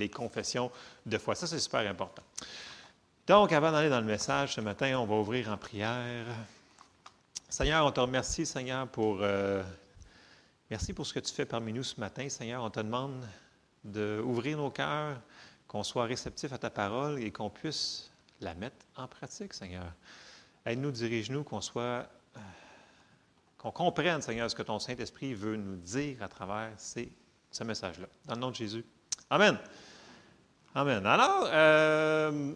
les confessions de foi. Ça, c'est super important. Donc, avant d'aller dans le message ce matin, on va ouvrir en prière. Seigneur, on te remercie, Seigneur, pour, euh, merci pour ce que tu fais parmi nous ce matin. Seigneur, on te demande d'ouvrir nos cœurs, qu'on soit réceptif à ta parole et qu'on puisse la mettre en pratique, Seigneur. Aide-nous, dirige-nous, qu'on soit, euh, qu'on comprenne, Seigneur, ce que ton Saint-Esprit veut nous dire à travers ce message-là. Dans le nom de Jésus. Amen. Amen. Alors, euh,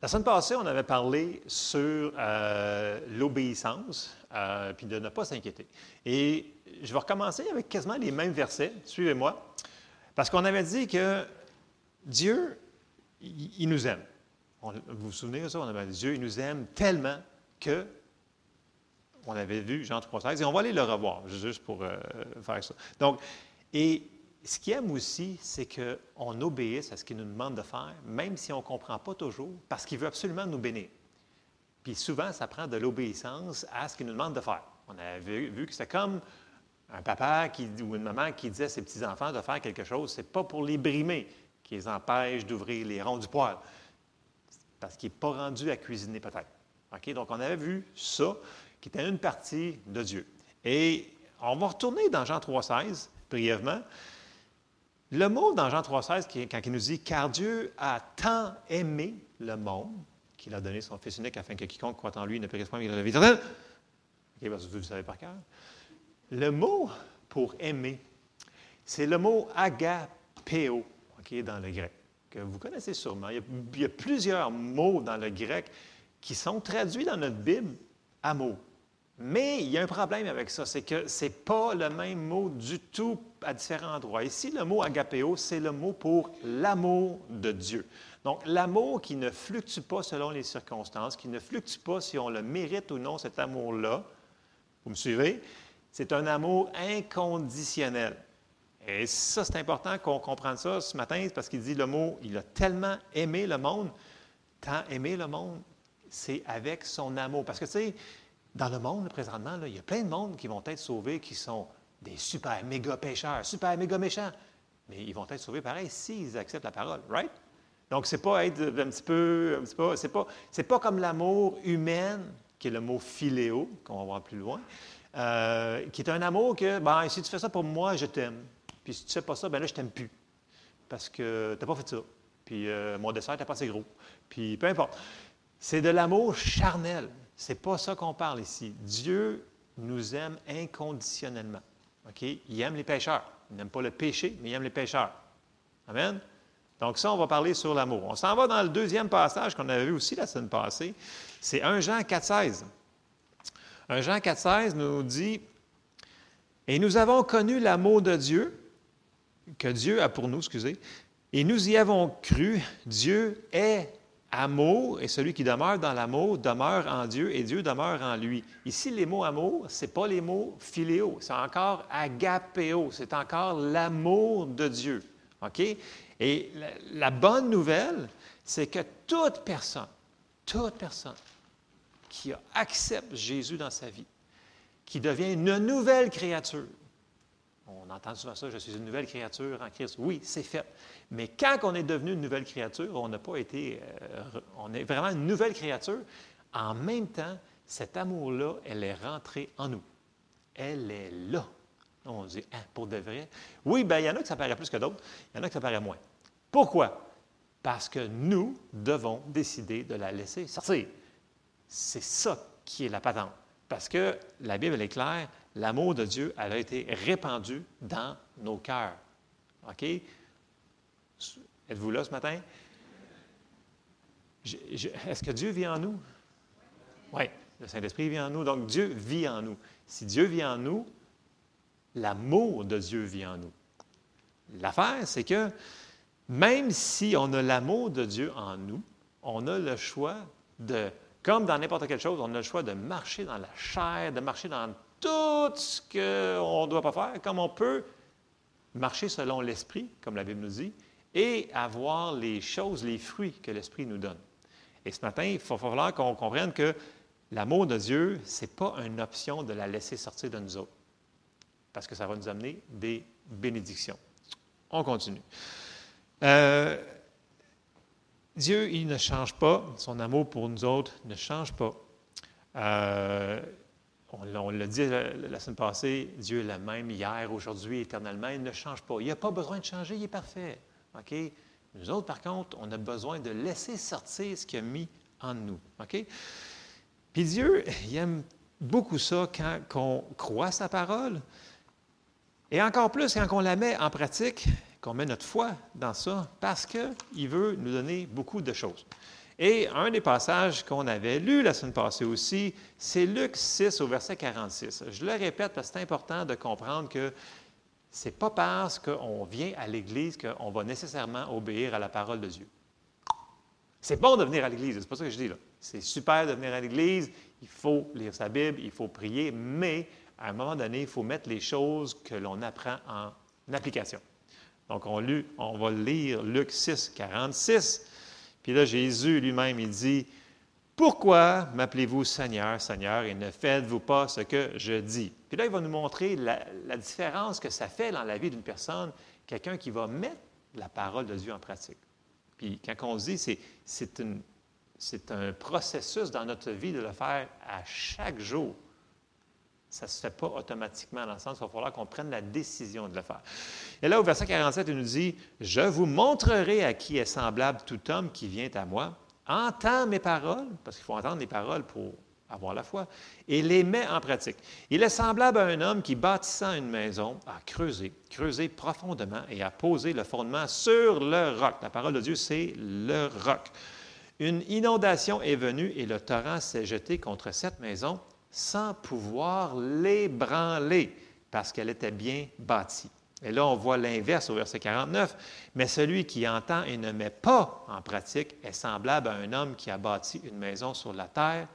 la semaine passée, on avait parlé sur euh, l'obéissance, euh, puis de ne pas s'inquiéter. Et je vais recommencer avec quasiment les mêmes versets. Suivez-moi. Parce qu'on avait dit que Dieu, il, nous aime. vous vous souvenez de ça? On avait dit Dieu, il nous aime tellement que on avait vu Jean 3,16, et on va aller le revoir, juste pour faire ça. Donc, et ce qu'il aime aussi, c'est qu'on obéisse à ce qu'il nous demande de faire, même si on ne comprend pas toujours, parce qu'il veut absolument nous bénir. Puis souvent, ça prend de l'obéissance à ce qu'il nous demande de faire. On avait vu, que c'est comme un papa ou une maman qui disait à ses petits-enfants de faire quelque chose, ce n'est pas pour les brimer, qui les empêche d'ouvrir les ronds du poêle, parce qu'il n'est pas rendu à cuisiner peut-être. Donc, on avait vu ça, qui était une partie de Dieu. Et on va retourner dans Jean 3,16, brièvement. Le mot dans Jean 3,16, quand il nous dit Car Dieu a tant aimé le monde qu'il a donné son Fils unique afin que quiconque croit en lui ne périsse point, mais il la vie vous le savez par cœur. Le mot pour aimer, c'est le mot agapéo, OK, dans le grec, que vous connaissez sûrement. il y a plusieurs mots dans le grec qui sont traduits dans notre Bible amour. Mais il y a un problème avec ça, c'est que ce n'est pas le même mot du tout à différents endroits. Ici, le mot agapéo, c'est le mot pour l'amour de Dieu. Donc, l'amour qui ne fluctue pas selon les circonstances, qui ne fluctue pas si on le mérite ou non, cet amour-là, vous me suivez? C'est un amour inconditionnel. Et ça, c'est important qu'on comprenne ça ce matin, parce qu'il dit le mot, il a tellement aimé le monde, tant aimé le monde, c'est avec son amour. Parce que, tu sais, dans le monde, présentement, il y a plein de monde qui vont être sauvés qui sont des super méga pécheurs, super méga méchants. Mais ils vont être sauvés pareil s'ils acceptent la parole, right? Donc, c'est pas être un petit peu, un petit pas, pas comme l'amour humain, qui est le mot philéo, qu'on va voir plus loin, euh, qui est un amour que, ben, si tu fais ça pour moi, je t'aime. Puis si tu ne fais pas ça, ben là, je t'aime plus. Parce que tu n'as pas fait ça. Puis euh, mon dessert n'était pas assez gros. Puis peu importe. C'est de l'amour charnel. Ce n'est pas ça qu'on parle ici. Dieu nous aime inconditionnellement. Il aime les pécheurs. Il n'aime pas le péché, mais il aime les pécheurs. Amen? Donc, ça, on va parler sur l'amour. On s'en va dans le deuxième passage qu'on avait vu aussi la semaine passée. C'est 1 Jean 4,16. 1 Jean 4,16 nous dit Et nous avons connu l'amour de Dieu, que Dieu a pour nous, excusez, et nous y avons cru. Dieu est Amour, et celui qui demeure dans l'amour demeure en Dieu et Dieu demeure en lui. Ici, les mots amour, ce n'est pas les mots philéo, c'est encore agapéo, c'est encore l'amour de Dieu. Et la bonne nouvelle, c'est que toute personne, toute personne qui accepte Jésus dans sa vie, qui devient une nouvelle créature, on entend souvent ça, je suis une nouvelle créature en Christ. Oui, c'est fait. Mais quand on est devenu une nouvelle créature, on n'a pas été, euh, on est vraiment une nouvelle créature. En même temps, cet amour-là, elle est rentrée en nous. Elle est là. On dit, hein, pour de vrai? Oui, bien, il y en a que ça paraît plus que d'autres. Il y en a que ça paraît moins. Pourquoi? Parce que nous devons décider de la laisser sortir. C'est ça qui est la patente. Parce que la Bible est claire, l'amour de Dieu, elle a été répandu dans nos cœurs. OK? Êtes-vous là ce matin? Est-ce que Dieu vit en nous? Oui, le Saint-Esprit vit en nous, donc Dieu vit en nous. Si Dieu vit en nous, l'amour de Dieu vit en nous. L'affaire, c'est que même si on a l'amour de Dieu en nous, on a le choix de, comme dans n'importe quelle chose, on a le choix de marcher dans la chair, de marcher dans tout ce qu'on ne doit pas faire, comme on peut marcher selon l'Esprit, comme la Bible nous dit, et avoir les choses, les fruits que l'Esprit nous donne. Et ce matin, il va falloir qu'on comprenne que l'amour de Dieu, ce n'est pas une option de la laisser sortir de nous autres, parce que ça va nous amener des bénédictions. On continue. Euh, Dieu, il ne change pas. Son amour pour nous autres ne change pas. Euh, on, l'a dit la, semaine passée, Dieu est le même hier, aujourd'hui, éternellement. Il ne change pas. Il n'a pas besoin de changer, il est parfait. Nous autres, par contre, on a besoin de laisser sortir ce qu'il a mis en nous. Puis Dieu, il aime beaucoup ça quand on croit sa parole. Et encore plus quand on la met en pratique, qu'on met notre foi dans ça, parce qu'il veut nous donner beaucoup de choses. Et un des passages qu'on avait lu la semaine passée aussi, c'est Luc 6 au verset 46. Je le répète parce que c'est important de comprendre que ce n'est pas parce qu'on vient à l'Église qu'on va nécessairement obéir à la parole de Dieu. C'est bon de venir à l'Église, c'est pas ça que je dis là. C'est super de venir à l'Église, il faut lire sa Bible, il faut prier, mais à un moment donné, il faut mettre les choses que l'on apprend en application. Donc, on, on va lire Luc 6, 46. Puis là, Jésus lui-même, il dit, Pourquoi m'appelez-vous Seigneur, Seigneur, et ne faites-vous pas ce que je dis? Puis là, il va nous montrer la, différence que ça fait dans la vie d'une personne, quelqu'un qui va mettre la parole de Dieu en pratique. Puis quand on dit, c'est un processus dans notre vie de le faire à chaque jour. Ça ne se fait pas automatiquement dans le sens qu'il va falloir qu'on prenne la décision de le faire. Et là, au verset 47, il nous dit Je vous montrerai à qui est semblable tout homme qui vient à moi, entend mes paroles, parce qu'il faut entendre les paroles pour avoir la foi, et les met en pratique. Il est semblable à un homme qui, bâtissant une maison, a creusé, creusé profondément et a posé le fondement sur le roc. La parole de Dieu, c'est le roc. Une inondation est venue et le torrent s'est jeté contre cette maison sans pouvoir l'ébranler parce qu'elle était bien bâtie. Et là, on voit l'inverse au verset 49. Mais celui qui entend et ne met pas en pratique est semblable à un homme qui a bâti une maison sur la terre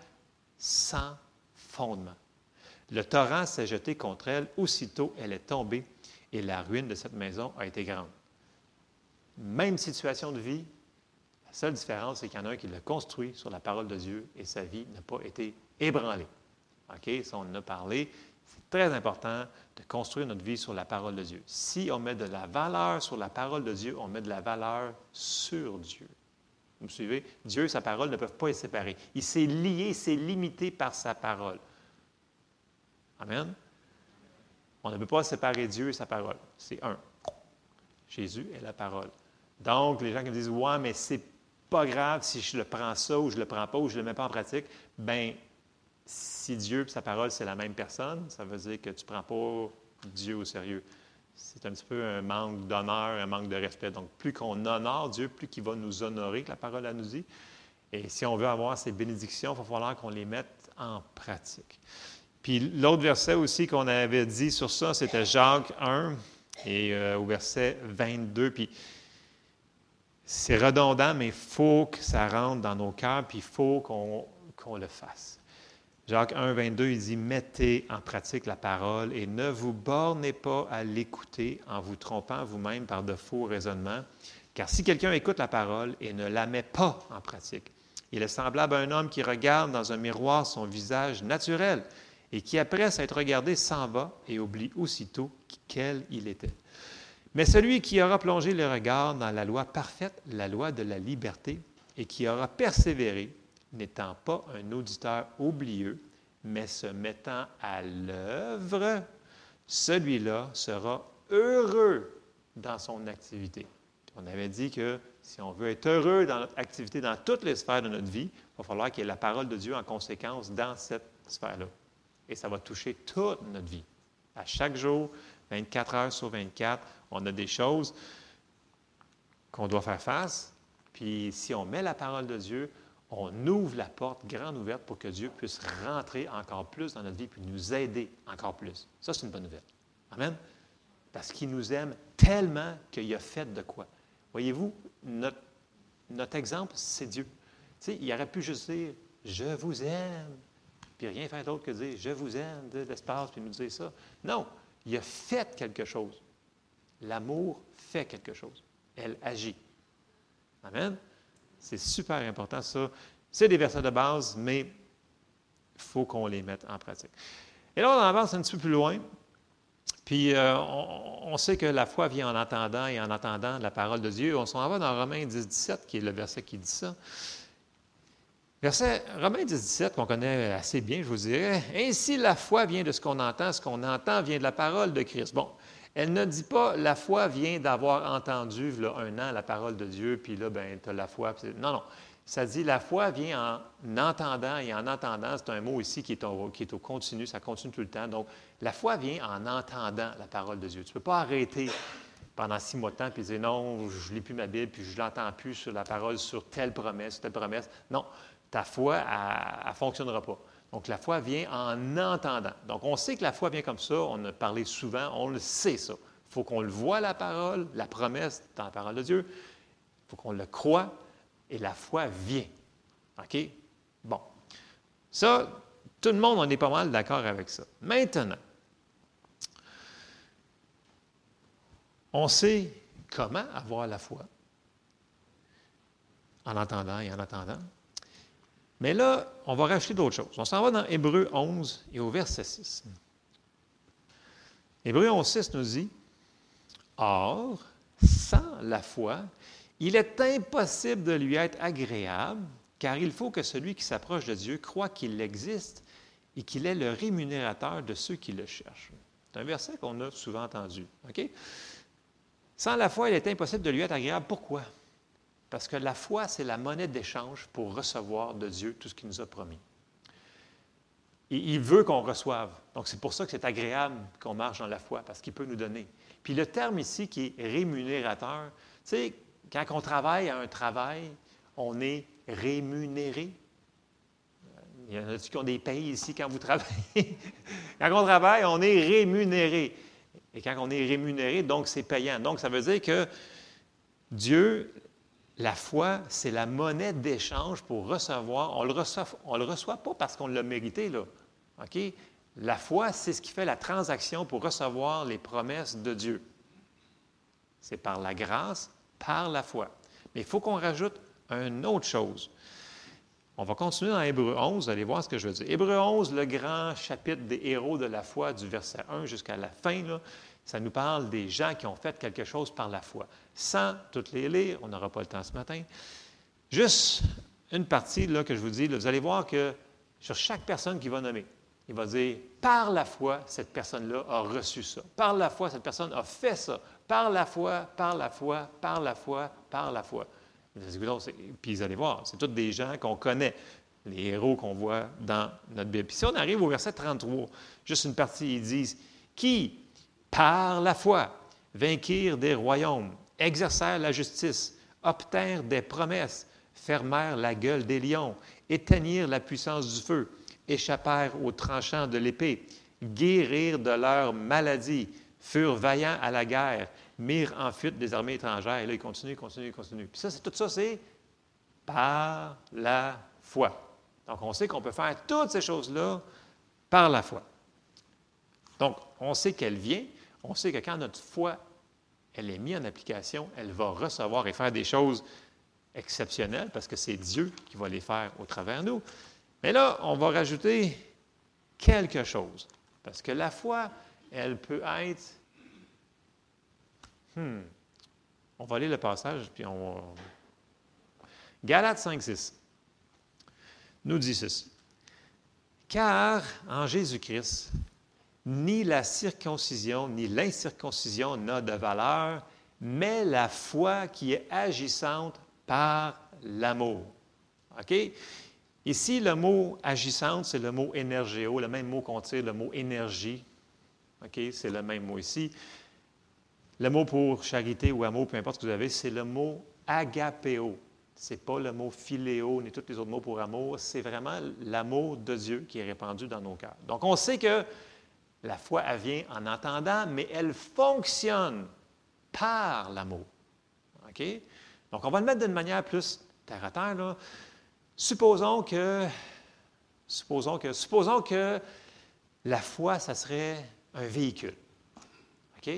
sans fondement. Le torrent s'est jeté contre elle, aussitôt elle est tombée et la ruine de cette maison a été grande. Même situation de vie, la seule différence, c'est qu'il y en a un qui l'a construit sur la parole de Dieu et sa vie n'a pas été ébranlée. OK? Ça, on en a parlé. C'est très important de construire notre vie sur la parole de Dieu. Si on met de la valeur sur la parole de Dieu, on met de la valeur sur Dieu. Vous me suivez? Dieu et sa parole ne peuvent pas être séparés. Il s'est lié, il s'est limité par sa parole. Amen? On ne peut pas séparer Dieu et sa parole. C'est un. Jésus est la parole. Donc, les gens qui me disent Ouais, mais c'est pas grave si je le prends ça ou je le prends pas ou je le mets pas en pratique, ben si Dieu et sa parole, c'est la même personne, ça veut dire que tu ne prends pas Dieu au sérieux. C'est un petit peu un manque d'honneur, un manque de respect. Donc, plus qu'on honore Dieu, plus qu'il va nous honorer, que la parole nous dit. Et si on veut avoir ces bénédictions, il va falloir qu'on les mette en pratique. Puis l'autre verset aussi qu'on avait dit sur ça, c'était Jacques 1 et euh, au verset 22. Puis c'est redondant, mais il faut que ça rentre dans nos cœurs, puis il faut qu'on le fasse. Jacques 1, 22, il dit, mettez en pratique la parole et ne vous bornez pas à l'écouter en vous trompant vous-même par de faux raisonnements. Car si quelqu'un écoute la parole et ne la met pas en pratique, il est semblable à un homme qui regarde dans un miroir son visage naturel et qui, après s'être regardé, s'en va et oublie aussitôt quel il était. Mais celui qui aura plongé le regard dans la loi parfaite, la loi de la liberté, et qui aura persévéré, n'étant pas un auditeur oublieux, mais se mettant à l'œuvre, celui-là sera heureux dans son activité. On avait dit que si on veut être heureux dans notre activité, dans toutes les sphères de notre vie, il va falloir qu'il y ait la parole de Dieu en conséquence dans cette sphère-là. Et ça va toucher toute notre vie. À chaque jour, 24 heures sur 24, on a des choses qu'on doit faire face. Puis si on met la parole de Dieu, on ouvre la porte grande ouverte pour que Dieu puisse rentrer encore plus dans notre vie puis nous aider encore plus. Ça, c'est une bonne nouvelle. Amen. Parce qu'il nous aime tellement qu'il a fait de quoi. Voyez-vous, notre, notre exemple, c'est Dieu. Tu il aurait pu juste dire Je vous aime, puis rien faire d'autre que dire Je vous aime de l'espace, puis nous dire ça. Non, il a fait quelque chose. L'amour fait quelque chose. Elle agit. Amen. C'est super important, ça. C'est des versets de base, mais il faut qu'on les mette en pratique. Et là, on avance un petit peu plus loin. Puis euh, on, sait que la foi vient en entendant et en entendant la parole de Dieu. On s'en va dans Romains 10, 17, qui est le verset qui dit ça. Verset Romains 10, 17, qu'on connaît assez bien, je vous dirais. Ainsi, la foi vient de ce qu'on entend, ce qu'on entend vient de la parole de Christ. Bon, elle ne dit pas la foi vient d'avoir entendu là, un an la parole de Dieu, puis là, ben, tu as la foi. Non, non. Ça dit la foi vient en entendant, et en entendant, c'est un mot ici qui est, au, continu, ça continue tout le temps. Donc, la foi vient en entendant la parole de Dieu. Tu ne peux pas arrêter pendant six mois de temps puis dire non, je ne lis plus ma Bible, puis je ne l'entends plus sur la parole, sur telle promesse, telle promesse. Non, ta foi, elle ne fonctionnera pas. Donc, la foi vient en entendant. Donc, on sait que la foi vient comme ça. On a parlé souvent, on le sait ça. Il faut qu'on le voit, la parole, la promesse dans la parole de Dieu. Il faut qu'on le croit et la foi vient. OK? Bon. Ça, tout le monde, on est pas mal d'accord avec ça. Maintenant, on sait comment avoir la foi en entendant et en attendant. Mais là, on va rajouter d'autres choses. On s'en va dans Hébreu 11 et au verset 6. Hébreu 11, 6 nous dit Or, sans la foi, il est impossible de lui être agréable, car il faut que celui qui s'approche de Dieu croit qu'il existe et qu'il est le rémunérateur de ceux qui le cherchent. C'est un verset qu'on a souvent entendu. Sans la foi, il est impossible de lui être agréable. Pourquoi? Parce que la foi, c'est la monnaie d'échange pour recevoir de Dieu tout ce qu'il nous a promis. Et il veut qu'on reçoive. Donc, c'est pour ça que c'est agréable qu'on marche dans la foi, parce qu'il peut nous donner. Puis le terme ici qui est rémunérateur, tu sais, quand on travaille à un travail, on est rémunéré. Il y en a qui ont des pays ici quand vous travaillez? quand on travaille, on est rémunéré. Et quand on est rémunéré, donc c'est payant. Donc ça veut dire que Dieu, la foi, c'est la monnaie d'échange pour recevoir. On ne le, reçoit, pas parce qu'on l'a mérité? La foi, c'est ce qui fait la transaction pour recevoir les promesses de Dieu. C'est par la grâce, par la foi. Mais il faut qu'on rajoute une autre chose. On va continuer dans Hébreu 11, allez voir ce que je veux dire. Hébreu 11, le grand chapitre des héros de la foi, du verset 1 jusqu'à la fin, ça nous parle des gens qui ont fait quelque chose par la foi. Sans toutes les lire, on n'aura pas le temps ce matin. Juste une partie là, que je vous dis, vous allez voir que sur chaque personne qui va nommer, il va dire, par la foi, cette personne-là a reçu ça. Par la foi, cette personne a fait ça. Par la foi, par la foi, par la foi, par la foi. Puis vous allez voir, c'est tous des gens qu'on connaît, les héros qu'on voit dans notre Bible. Puis si on arrive au verset 33, juste une partie, ils disent Qui, par la foi, vainquirent des royaumes, exercèrent la justice, obtinrent des promesses, fermèrent la gueule des lions, éteignirent la puissance du feu, échappèrent aux tranchants de l'épée, guérirent de leur maladie, furent vaillants à la guerre, mirent en fuite des armées étrangères. Et là, ils continuent, continuent, continuent. Puis ça, c'est, tout ça, c'est par la foi. Donc, on sait qu'on peut faire toutes ces choses-là par la foi. Donc, on sait qu'elle vient. On sait que quand notre foi, elle est mise en application, elle va recevoir et faire des choses exceptionnelles parce que c'est Dieu qui va les faire au travers de nous. Mais là, on va rajouter quelque chose. Parce que la foi, elle peut être. Hmm. On va lire le passage, puis on. Galates 5, 6 nous dit ceci. Car en Jésus-Christ, ni la circoncision ni l'incirconcision n'a de valeur, mais la foi qui est agissante par l'amour. OK? Ici, le mot agissante, c'est le mot énergéo, le même mot qu'on tire, le mot énergie. OK? C'est le même mot ici. Le mot pour charité ou amour, peu importe ce que vous avez, c'est le mot agapéo. Ce n'est pas le mot philéo ni tous les autres mots pour amour, c'est vraiment l'amour de Dieu qui est répandu dans nos cœurs. Donc, on sait que la foi, elle vient en entendant, mais elle fonctionne par l'amour. OK? Donc, on va le mettre d'une manière plus terre à terre. Supposons que, supposons que, supposons que la foi, ça serait un véhicule, OK?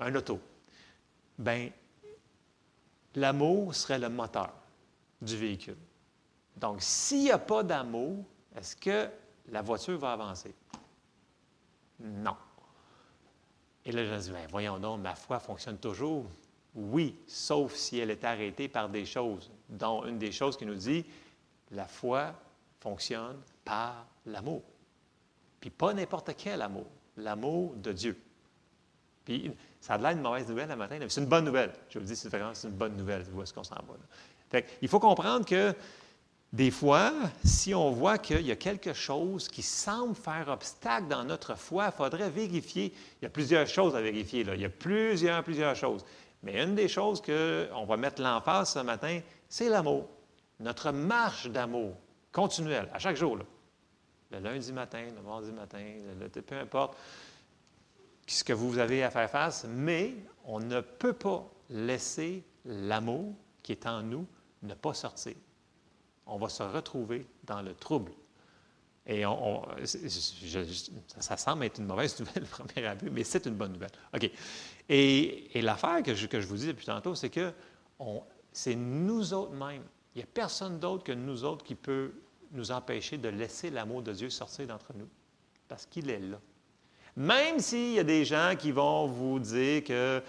Un auto. Bien, l'amour serait le moteur du véhicule. Donc, s'il n'y a pas d'amour, est-ce que la voiture va avancer? Non. Et là, je me dis, ben, voyons donc, ma foi fonctionne toujours? Oui, sauf si elle est arrêtée par des choses, dont une des choses qui nous dit, la foi fonctionne par l'amour. Puis pas n'importe quel amour, l'amour de Dieu. Puis ça a l'air une mauvaise nouvelle le matin, mais c'est une bonne nouvelle. Je vous dis, c'est vraiment une bonne nouvelle, où est-ce qu'on s'en va. il faut comprendre que des fois, si on voit qu'il y a quelque chose qui semble faire obstacle dans notre foi, il faudrait vérifier. Il y a plusieurs choses à vérifier. Là. Il y a plusieurs, plusieurs choses. Mais une des choses qu'on va mettre l'emphase ce matin, c'est l'amour. Notre marche d'amour continuelle, à chaque jour. Le lundi matin, le mardi matin, peu importe ce que vous avez à faire face, mais on ne peut pas laisser l'amour qui est en nous ne pas sortir on va se retrouver dans le trouble. Et ça semble être une mauvaise nouvelle, premier abus, mais c'est une bonne nouvelle. OK. Et, l'affaire que je, que je, vous dis depuis tantôt, c'est que c'est nous autres mêmes. Il n'y a personne d'autre que nous autres qui peut nous empêcher de laisser l'amour de Dieu sortir d'entre nous, parce qu'il est là. Même s'il y a des gens qui vont vous dire que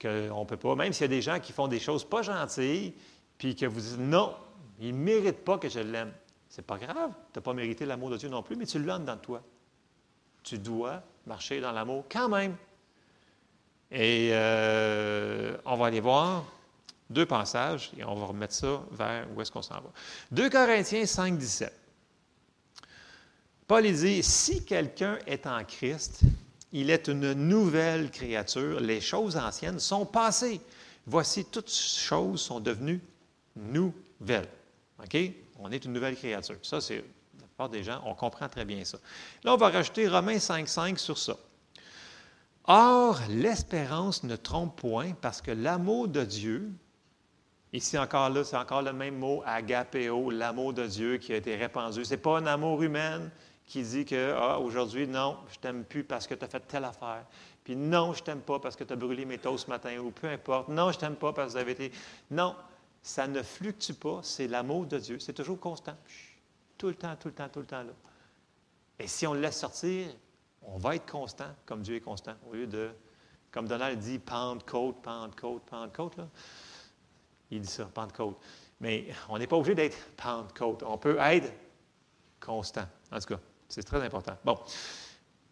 qu'on ne peut pas, même s'il y a des gens qui font des choses pas gentilles, puis que vous dites non, il ne mérite pas que je l'aime. C'est pas grave, tu n'as pas mérité l'amour de Dieu non plus, mais tu l'as dans toi. Tu dois marcher dans l'amour quand même. Et euh, on va aller voir deux passages et on va remettre ça vers où est-ce qu'on s'en va. 2 Corinthiens 5, 17. Paul dit Si quelqu'un est en Christ, il est une nouvelle créature, les choses anciennes sont passées. Voici, toutes choses sont devenues nouvelles. On est une nouvelle créature. Ça, c'est la plupart des gens, on comprend très bien ça. Là, on va rajouter Romains 5,5 sur ça. Or, l'espérance ne trompe point parce que l'amour de Dieu, ici encore là, c'est encore le même mot, agapéo, l'amour de Dieu qui a été répandu. Ce n'est pas un amour humain qui dit que, ah, aujourd'hui, non, je t'aime plus parce que tu as fait telle affaire. Puis non, je t'aime pas parce que tu as brûlé mes toasts ce matin, ou peu importe. Non, je t'aime pas parce que vous avez été. Non, ça ne fluctue pas, c'est l'amour de Dieu, c'est toujours constant. Tout le temps, tout le temps, tout le temps là. Et si on le laisse sortir, on va être constant comme Dieu est constant, au lieu de, comme Donald dit, Pentecôte, Pentecôte, Pentecôte, là. Il dit ça, Pentecôte. Mais on n'est pas obligé d'être Pentecôte. On peut être constant. En tout cas, c'est très important. Bon.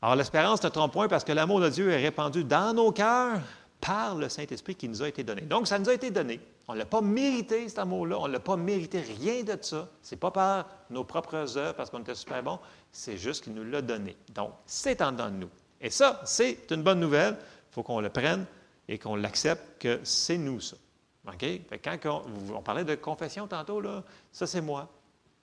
Alors, l'espérance ne trompe point parce que l'amour de Dieu est répandu dans nos cœurs par le Saint-Esprit qui nous a été donné. Donc, ça nous a été donné. On ne l'a pas mérité, cet amour-là. On ne l'a pas mérité rien de ça. Ce n'est pas par nos propres œuvres parce qu'on était super bon. C'est juste qu'il nous l'a donné. Donc, c'est en dedans de nous. Et ça, c'est une bonne nouvelle. Il faut qu'on le prenne et qu'on l'accepte que c'est nous, ça. OK? quand on, parlait de confession tantôt, là, ça, c'est moi.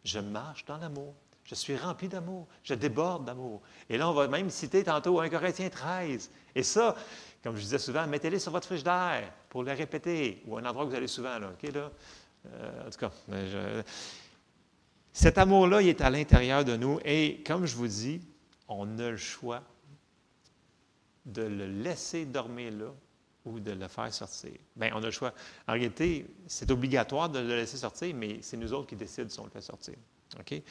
Je marche dans l'amour. Je suis rempli d'amour. Je déborde d'amour. Et là, on va même citer tantôt 1 Corinthiens 13. Et ça, comme je disais souvent, mettez-les sur votre frigidaire pour les répéter, ou un endroit où vous allez souvent. Là, là? Euh, en tout cas, cet amour-là, il est à l'intérieur de nous. Et comme je vous dis, on a le choix de le laisser dormir là ou de le faire sortir. Bien, on a le choix. En réalité, c'est obligatoire de le laisser sortir, mais c'est nous autres qui décident si on le fait sortir. OK?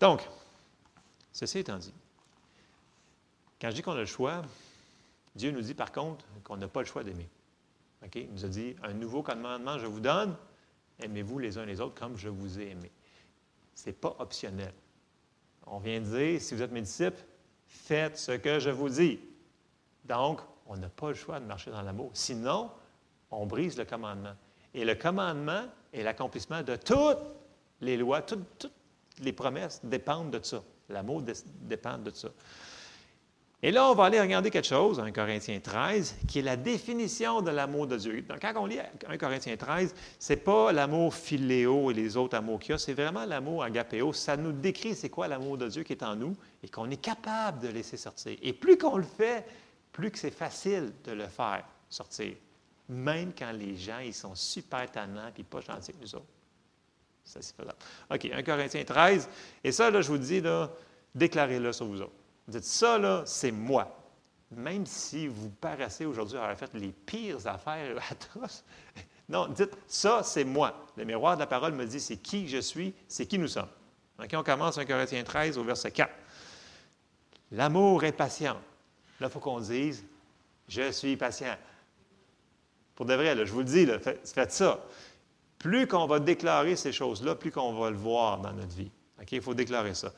Donc, ceci étant dit, quand je dis qu'on a le choix, Dieu nous dit par contre qu'on n'a pas le choix d'aimer. Il nous a dit Un nouveau commandement je vous donne, aimez-vous les uns les autres comme je vous ai aimé. Ce n'est pas optionnel. On vient de dire si vous êtes mes disciples, faites ce que je vous dis. Donc, on n'a pas le choix de marcher dans l'amour. Sinon, on brise le commandement. Et le commandement est l'accomplissement de toutes les lois, toutes, les promesses dépendent de ça. L'amour dépend de ça. Et là, on va aller regarder quelque chose, 1 Corinthiens 13, qui est la définition de l'amour de Dieu. Donc, quand on lit 1 Corinthiens 13, ce n'est pas l'amour philéo et les autres amours qu'il y a, c'est vraiment l'amour agapéo. Ça nous décrit c'est quoi l'amour de Dieu qui est en nous et qu'on est capable de laisser sortir. Et plus qu'on le fait, plus que c'est facile de le faire sortir. Même quand les gens, ils sont super tannants et pas gentils avec nous autres. Ça, c'est faisable. OK, 1 Corinthiens 13. Et ça, là, je vous dis, déclarez-le sur vous autres. Dites ça, là, c'est moi. Même si vous paraissez aujourd'hui avoir fait les pires affaires atroces. Non, dites ça, c'est moi. Le miroir de la parole me dit c'est qui je suis, c'est qui nous sommes. On commence 1 Corinthiens 13 au verset 4. L'amour est patient. Là, il faut qu'on dise Je suis patient. Pour de vrai, je vous le dis, faites, ça. Plus qu'on va déclarer ces choses-là, plus qu'on va le voir dans notre vie. Il faut déclarer ça.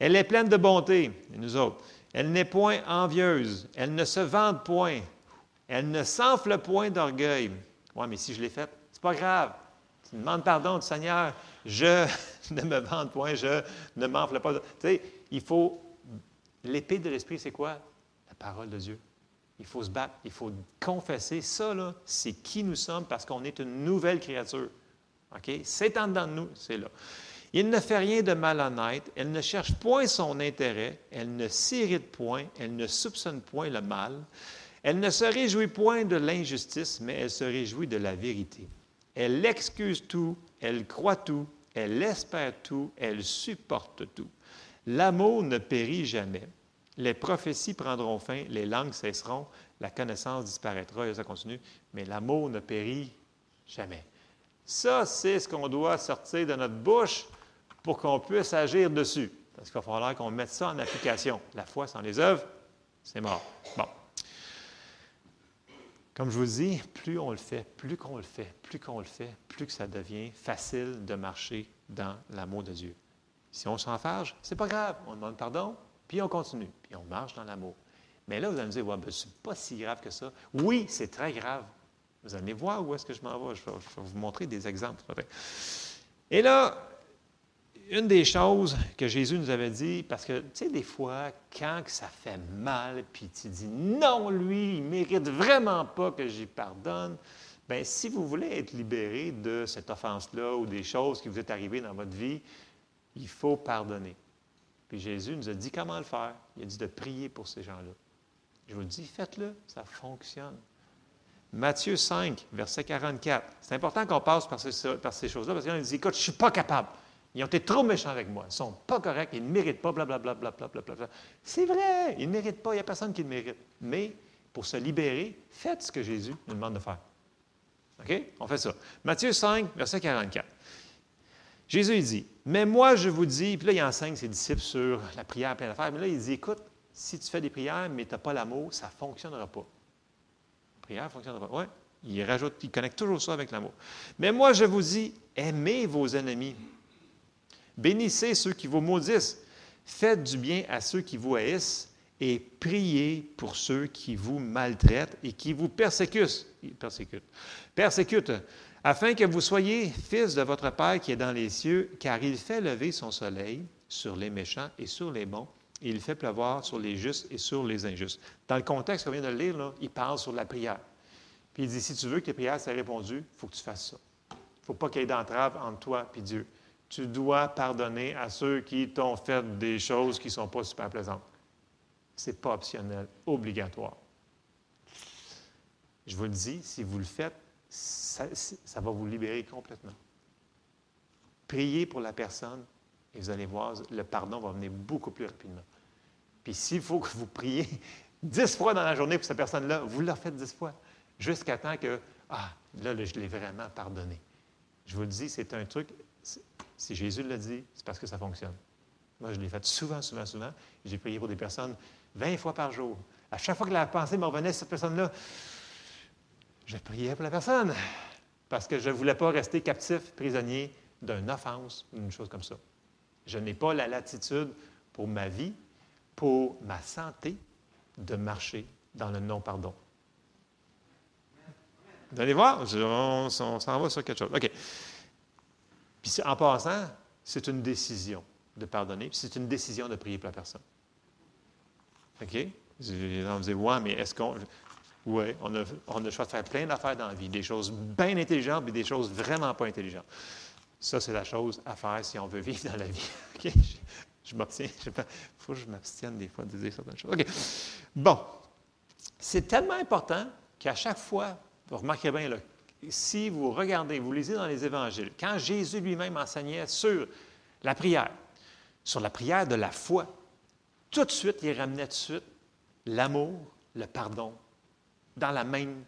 Elle est pleine de bonté, nous autres. Elle n'est point envieuse. Elle ne se vante point. Elle ne s'enfle point d'orgueil. Oui, mais si je l'ai faite, c'est pas grave. Tu demandes pardon du Seigneur. Je ne me vante point, je ne m'enfle pas. Tu sais, il faut. L'épée de l'esprit, c'est quoi? La parole de Dieu. Il faut se battre, il faut confesser. Ça, là, c'est qui nous sommes parce qu'on est une nouvelle créature. OK? C'est en dedans de nous, c'est là. Il ne fait rien de malhonnête, elle ne cherche point son intérêt, elle ne s'irrite point, elle ne soupçonne point le mal, elle ne se réjouit point de l'injustice, mais elle se réjouit de la vérité. Elle excuse tout, elle croit tout, elle espère tout, elle supporte tout. L'amour ne périt jamais. Les prophéties prendront fin, les langues cesseront, la connaissance disparaîtra, et ça continue, mais l'amour ne périt jamais. Ça, c'est ce qu'on doit sortir de notre bouche pour qu'on puisse agir dessus. Parce qu'il va falloir qu'on mette ça en application. La foi sans les œuvres, c'est mort. Bon. Comme je vous dis, plus on le fait, plus qu'on le fait, plus qu'on le fait, plus que ça devient facile de marcher dans l'amour de Dieu. Si on s'en fâche, c'est pas grave. On demande pardon, puis on continue, puis on marche dans l'amour. Mais là, vous allez me dire, ouais, ben, c'est pas si grave que ça. Oui, c'est très grave. Vous allez voir où est-ce que je m'en vais. Je vais, je vais vous montrer des exemples. Et là, une des choses que Jésus nous avait dit, parce que, tu sais, des fois, quand ça fait mal, puis tu dis non, lui, il mérite vraiment pas que j'y pardonne, bien, si vous voulez être libéré de cette offense-là ou des choses qui vous est arrivées dans votre vie, il faut pardonner. Puis Jésus nous a dit comment le faire. Il a dit de prier pour ces gens-là. Je vous dis, faites-le, ça fonctionne. Matthieu 5, verset 44. C'est important qu'on passe par ces, par ces choses-là parce qu'on dit Écoute, je ne suis pas capable. Ils ont été trop méchants avec moi. Ils ne sont pas corrects. Ils ne méritent pas, blablabla. Bla, bla, bla, bla, C'est vrai. Ils ne méritent pas. Il n'y a personne qui le mérite. Mais pour se libérer, faites ce que Jésus nous demande de faire. OK? On fait ça. Matthieu 5, verset 44. Jésus, il dit Mais moi, je vous dis, puis là, il enseigne ses disciples sur la prière pleine d'affaires. Mais là, il dit Écoute, si tu fais des prières, mais tu n'as pas l'amour, ça ne fonctionnera pas. La prière ne fonctionnera pas. Oui. Il rajoute, il connecte toujours ça avec l'amour. Mais moi, je vous dis Aimez vos ennemis. Bénissez ceux qui vous maudissent. Faites du bien à ceux qui vous haïssent et priez pour ceux qui vous maltraitent et qui vous persécutent. Persécutent. Persécutent, afin que vous soyez fils de votre Père qui est dans les cieux, car il fait lever son soleil sur les méchants et sur les bons, et il fait pleuvoir sur les justes et sur les injustes. Dans le contexte qu'on vient de lire, il parle sur la prière. Puis il dit, si tu veux que tes prières soient répondues, il faut que tu fasses ça. Il ne faut pas qu'il y ait d'entrave entre toi et Dieu tu dois pardonner à ceux qui t'ont fait des choses qui ne sont pas super plaisantes. Ce n'est pas optionnel, obligatoire. Je vous le dis, si vous le faites, ça, va vous libérer complètement. Priez pour la personne et vous allez voir, le pardon va venir beaucoup plus rapidement. Puis s'il faut que vous priez dix fois dans la journée pour cette personne-là, vous le faites dix fois, jusqu'à temps que, ah, là je l'ai vraiment pardonné. Je vous le dis, c'est un truc si Jésus l'a dit, c'est parce que ça fonctionne. Moi, je l'ai fait souvent, souvent, souvent. J'ai prié pour des personnes 20 fois par jour. À chaque fois que la pensée me revenait, cette personne-là, je priais pour la personne parce que je ne voulais pas rester captif, prisonnier d'une offense ou d'une chose comme ça. Je n'ai pas la latitude pour ma vie, pour ma santé, de marcher dans le non-pardon. Vous allez voir, on, on s'en va sur quelque chose. OK. Puis en passant, c'est une décision de pardonner, puis c'est une décision de prier pour la personne. OK? On me dit, ouais, mais est-ce qu'on. Oui, on a, on a le choix de faire plein d'affaires dans la vie, des choses bien intelligentes et des choses vraiment pas intelligentes. Ça, c'est la chose à faire si on veut vivre dans la vie. OK? Je, m'obtiens. Il faut que je m'abstienne des fois de dire certaines choses. OK. Bon. C'est tellement important qu'à chaque fois, vous remarquez bien, là, si vous regardez, vous lisez dans les évangiles, quand Jésus lui-même enseignait sur la prière, sur la prière de la foi, tout de suite, il ramenait tout de suite l'amour, le pardon, dans la même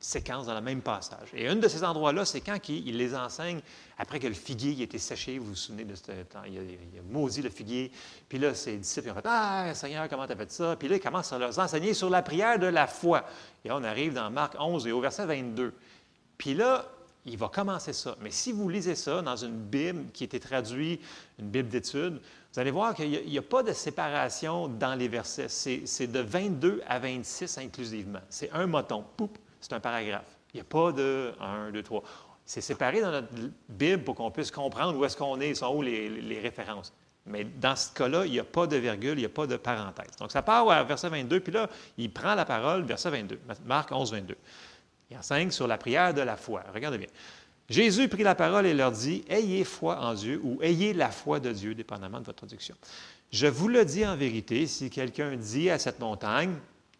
séquence dans le même passage. Et un de ces endroits-là, c'est quand il, les enseigne après que le figuier a été séché. Vous vous souvenez de ce temps? Il a, maudit le figuier. Puis là, ses disciples ont fait Ah, Seigneur, comment tu as fait ça? Puis là, il commence à leur enseigner sur la prière de la foi. Et là, on arrive dans Marc 11 et au verset 22. Puis là, il va commencer ça. Mais si vous lisez ça dans une Bible qui été traduite, une Bible d'études, vous allez voir qu'il n'y a, pas de séparation dans les versets. C'est de 22 à 26 inclusivement. C'est un moton. Poup, c'est un paragraphe. Il n'y a pas de 1, 2, 3. C'est séparé dans notre Bible pour qu'on puisse comprendre où est-ce qu'on est, sont où les, références. Mais dans ce cas-là, il n'y a pas de virgule, il n'y a pas de parenthèse. Donc, ça part verset 22, puis là, il prend la parole, verset 22, Marc 11, 22. Il enseigne sur la prière de la foi. Regardez bien. Jésus prit la parole et leur dit, Ayez foi en Dieu ou ayez la foi de Dieu, dépendamment de votre traduction. Je vous le dis en vérité, si quelqu'un dit à cette montagne,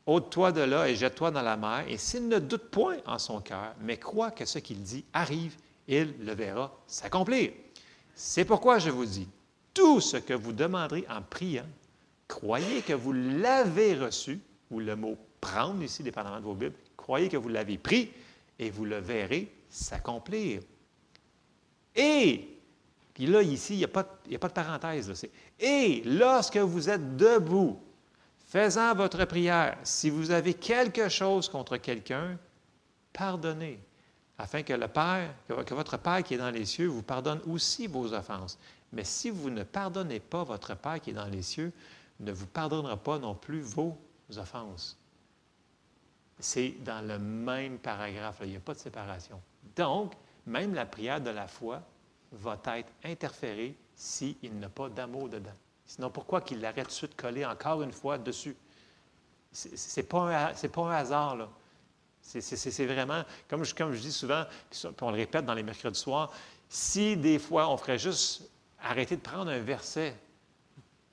ôte-toi de là et jette-toi dans la mer, et s'il ne doute point en son cœur, mais croit que ce qu'il dit arrive, il le verra s'accomplir. C'est pourquoi je vous dis, tout ce que vous demanderez en priant, croyez que vous l'avez reçu, ou le mot prendre ici, dépendamment de vos Bibles, croyez que vous l'avez pris, et vous le verrez s'accomplir. Et, là, ici, il n'y a, pas de parenthèse, et lorsque vous êtes debout, faisant votre prière, si vous avez quelque chose contre quelqu'un, pardonnez, afin que le Père, que votre Père qui est dans les cieux vous pardonne aussi vos offenses. Mais si vous ne pardonnez pas votre Père qui est dans les cieux, ne vous pardonnera pas non plus vos offenses. C'est dans le même paragraphe, il n'y a pas de séparation. Donc, même la prière de la foi va être interférée s'il n'y a pas d'amour dedans. Sinon, pourquoi qu'il l'arrête tout de suite coller encore une fois dessus? Ce n'est pas, pas, un hasard, là. C'est vraiment, comme je, comme je dis souvent, puis on le répète dans les mercredis soirs, si des fois on ferait juste arrêter de prendre un verset,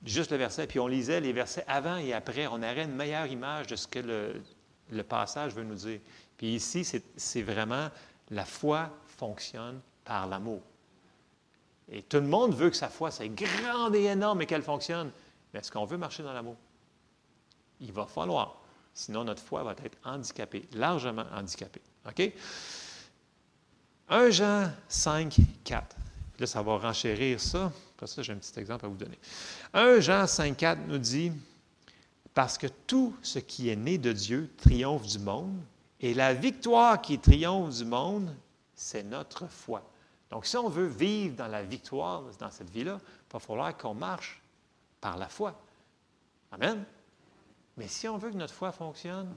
juste le verset, puis on lisait les versets avant et après, on aurait une meilleure image de ce que le, le passage veut nous dire. Puis ici, c'est vraiment la foi fonctionne par l'amour. Et tout le monde veut que sa foi soit grande et énorme et qu'elle fonctionne. Mais est-ce qu'on veut marcher dans l'amour? Il va falloir. Sinon, notre foi va être handicapée, largement handicapée. OK? 1 Jean 5, 4. là, ça va renchérir ça. Pour ça, j'ai un petit exemple à vous donner. 1 Jean 5, 4 nous dit Parce que tout ce qui est né de Dieu triomphe du monde, et la victoire qui triomphe du monde, c'est notre foi. Donc, si on veut vivre dans la victoire dans cette vie-là, il va falloir qu'on marche par la foi. Amen. Mais si on veut que notre foi fonctionne,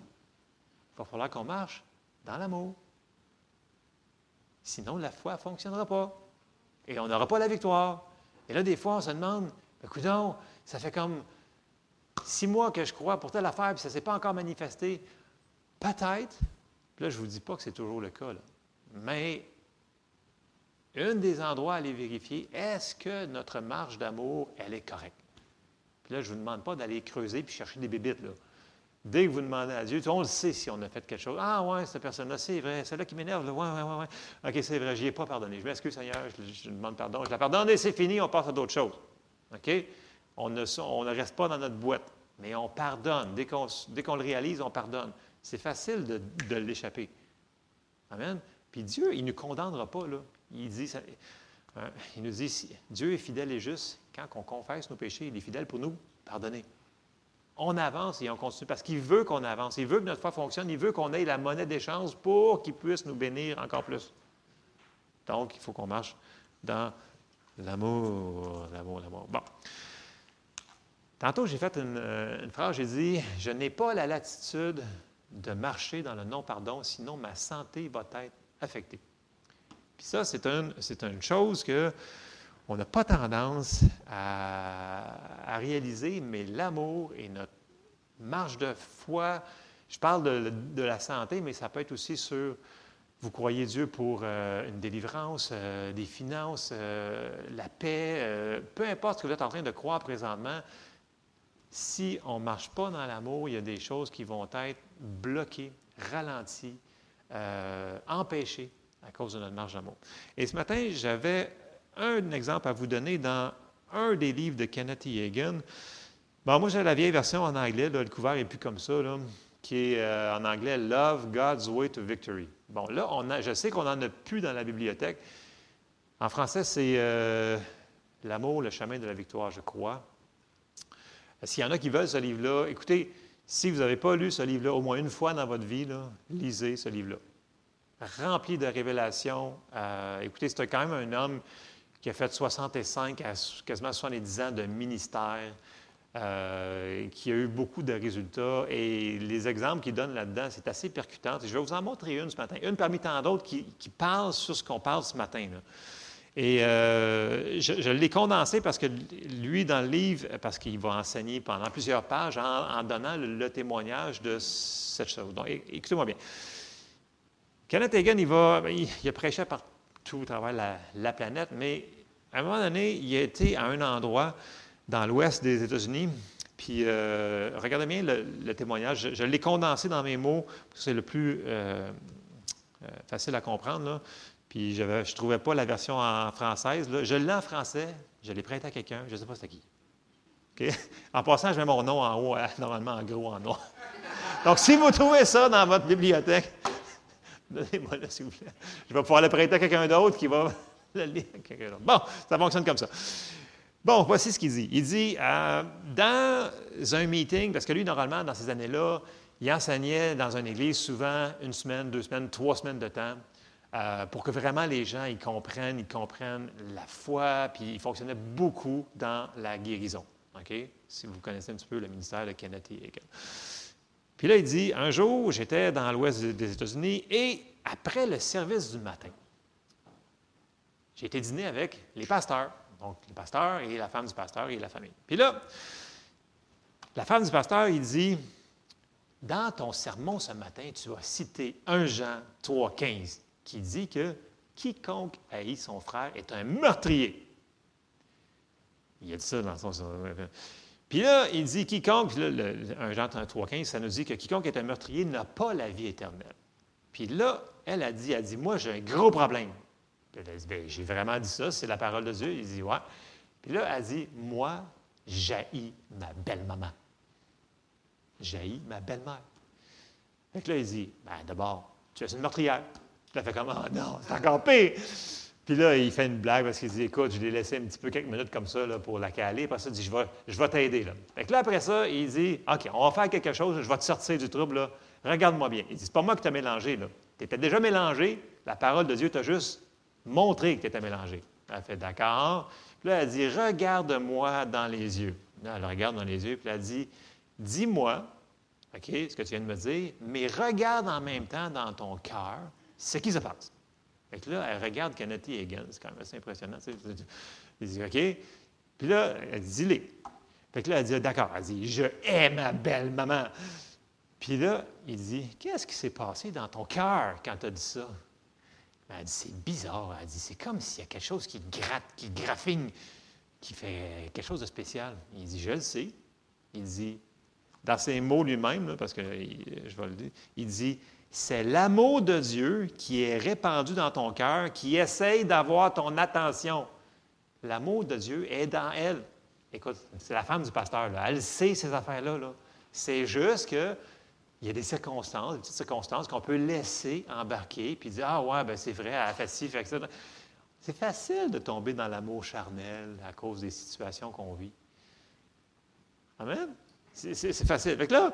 il va falloir qu'on marche dans l'amour. Sinon, la foi ne fonctionnera pas. Et on n'aura pas la victoire. Et là, des fois, on se demande, écoute, ça fait comme six mois que je crois pour telle affaire, puis ça ne s'est pas encore manifesté. Peut-être, là, je ne vous dis pas que c'est toujours le cas, mais un des endroits à aller vérifier, est-ce que notre marche d'amour, elle est correcte? Puis là, je ne vous demande pas d'aller creuser puis chercher des bébites. Là. Dès que vous demandez à Dieu, on le sait si on a fait quelque chose. Ah, ouais, cette personne-là, c'est vrai, c'est là qui m'énerve. Oui, oui, oui. Ouais. OK, c'est vrai, je n'y ai pas pardonné. Je m'excuse, Seigneur, je, demande pardon. Je la pardonne et c'est fini, on passe à d'autres choses. OK? On ne, reste pas dans notre boîte, mais on pardonne. Dès qu'on, le réalise, on pardonne. C'est facile de, l'échapper. Amen. Puis Dieu, il ne nous condamnera pas, hein, il nous dit, Dieu est fidèle et juste. Quand on confesse nos péchés, il est fidèle pour nous pardonner. On avance et on continue parce qu'il veut qu'on avance. Il veut que notre foi fonctionne. Il veut qu'on ait la monnaie d'échange pour qu'il puisse nous bénir encore plus. Donc, il faut qu'on marche dans l'amour, l'amour, l'amour. Bon. Tantôt, j'ai fait une, euh, une phrase, j'ai dit, je n'ai pas la latitude de marcher dans le non-pardon, sinon ma santé va être affectée. Puis ça, c'est, une chose que on n'a pas tendance à, réaliser, mais l'amour et notre marche de foi, je parle de, la santé, mais ça peut être aussi sur, vous croyez Dieu pour euh, une délivrance, euh, des finances, la paix, peu importe ce que vous êtes en train de croire présentement, si on ne marche pas dans l'amour, il y a des choses qui vont être bloquées, ralenties, empêchées à cause de notre marge d'amour. Et ce matin, j'avais un exemple à vous donner dans un des livres de Kenneth Hagan. Bon, moi, j'ai la vieille version en anglais, le couvert n'est plus comme ça. qui est euh, en anglais Love God's Way to Victory. Bon, là, je sais qu'on n'en a plus dans la bibliothèque. En français, c'est euh, L'amour, le chemin de la victoire, je crois. S'il y en a qui veulent ce livre-là, écoutez, si vous n'avez pas lu ce livre-là au moins une fois dans votre vie, lisez ce livre-là. Rempli de révélations. Euh, écoutez, c'est quand même un homme qui a fait 65 à quasiment 70 ans de ministère. Euh, qui a eu beaucoup de résultats. Et les exemples qu'il donne là-dedans, c'est assez percutant. je vais vous en montrer une ce matin, une parmi tant d'autres qui, parle sur ce qu'on parle ce matin. Et euh, je, l'ai condensé parce que lui, dans le livre, parce qu'il va enseigner pendant plusieurs pages en, donnant le, témoignage de cette chose. Donc, écoutez-moi bien. Kenneth Hagin, il, va, il, a prêché partout à travers la, la, planète, mais à un moment donné, il a été à un endroit dans l'ouest des États-Unis. Puis, euh, regardez bien le, témoignage. Je, l'ai condensé dans mes mots, c'est le plus euh, facile à comprendre. Puis, je ne trouvais pas la version en française. Je l'ai en français, je l'ai prêté à quelqu'un, je ne sais pas c'était qui. En passant, je mets mon nom en haut, normalement en gros en noir. Donc, si vous trouvez ça dans votre bibliothèque, donnez-moi le s'il vous plaît. Je vais pouvoir le prêter à quelqu'un d'autre qui va le lire à quelqu'un d'autre. Bon, ça fonctionne comme ça. Bon, voici ce qu'il dit. Il dit, euh, dans un meeting, parce que lui, normalement, dans ces années-là, il enseignait dans une église souvent une semaine, deux semaines, trois semaines de temps, euh, pour que vraiment les gens ils comprennent, ils comprennent la foi, puis il fonctionnait beaucoup dans la guérison. OK? Si vous connaissez un petit peu le ministère de Kenneth Hagin. Puis là, il dit, un jour, j'étais dans l'ouest des États-Unis et après le service du matin, j'ai été dîner avec les pasteurs. Donc, le pasteur et la femme du pasteur et la famille. Puis là, la femme du pasteur, il dit, dans ton sermon ce matin, tu as cité 1 Jean 3, 15, qui dit que quiconque haït son frère est un meurtrier. Il a dit ça dans son... Puis là, il dit quiconque, là, 1 Jean 3, 15, ça nous dit que quiconque est un meurtrier n'a pas la vie éternelle. Puis là, elle a dit, elle a dit, moi j'ai un gros problème. Ben, j'ai vraiment dit ça, c'est la parole de Dieu. Il dit, ouais. Puis là, elle dit, moi, j'haïs ma belle-maman. J'haïs ma belle-mère. Fait que là, il dit, ben d'abord, tu es une meurtrière. Elle fait comme, oh non, c'est encore pire. Puis là, il fait une blague parce qu'il dit, écoute, je l'ai laissé un petit peu quelques minutes comme ça là, pour la caler. Après ça, il dit, je vais, je vais t'aider. Là. Fait que là, après ça, il dit, OK, on va faire quelque chose, je vais te sortir du trouble. Là. Regarde-moi bien. Il dit, c'est pas moi qui t'ai mélangé. Tu étais déjà mélangé. La parole de Dieu t'a juste montrer que tu étais mélangé. Elle fait d'accord. Puis là, elle dit Regarde-moi dans les yeux. Là, elle regarde dans les yeux, puis elle dit Dis-moi, OK, ce que tu viens de me dire, mais regarde en même temps dans ton cœur ce qui se passe. Là, elle regarde Kenneth Hagan, c'est quand même assez impressionnant. Tu sais. Elle dit OK. Puis là, elle dit Dis-les. Fait que là, elle dit D'accord. Elle dit Je hais ma belle maman. Puis là, il dit Qu'est-ce qui s'est passé dans ton cœur quand tu as dit ça? Elle dit, c'est bizarre. Elle dit, c'est comme s'il y a quelque chose qui gratte, qui graffine, qui fait quelque chose de spécial. Il dit, je le sais. Il dit, dans ses mots lui-même, parce que je vais le dire, il dit, c'est l'amour de Dieu qui est répandu dans ton cœur, qui essaye d'avoir ton attention. L'amour de Dieu est dans elle. Écoute, c'est la femme du pasteur, là. elle sait ces affaires-là. -là, c'est juste que il y a des circonstances, des petites circonstances qu'on peut laisser embarquer, puis dire Ah, ouais, ben c'est vrai, elle a fait ci, fait ça. C'est facile de tomber dans l'amour charnel à cause des situations qu'on vit. Amen? C'est facile. Fait que là,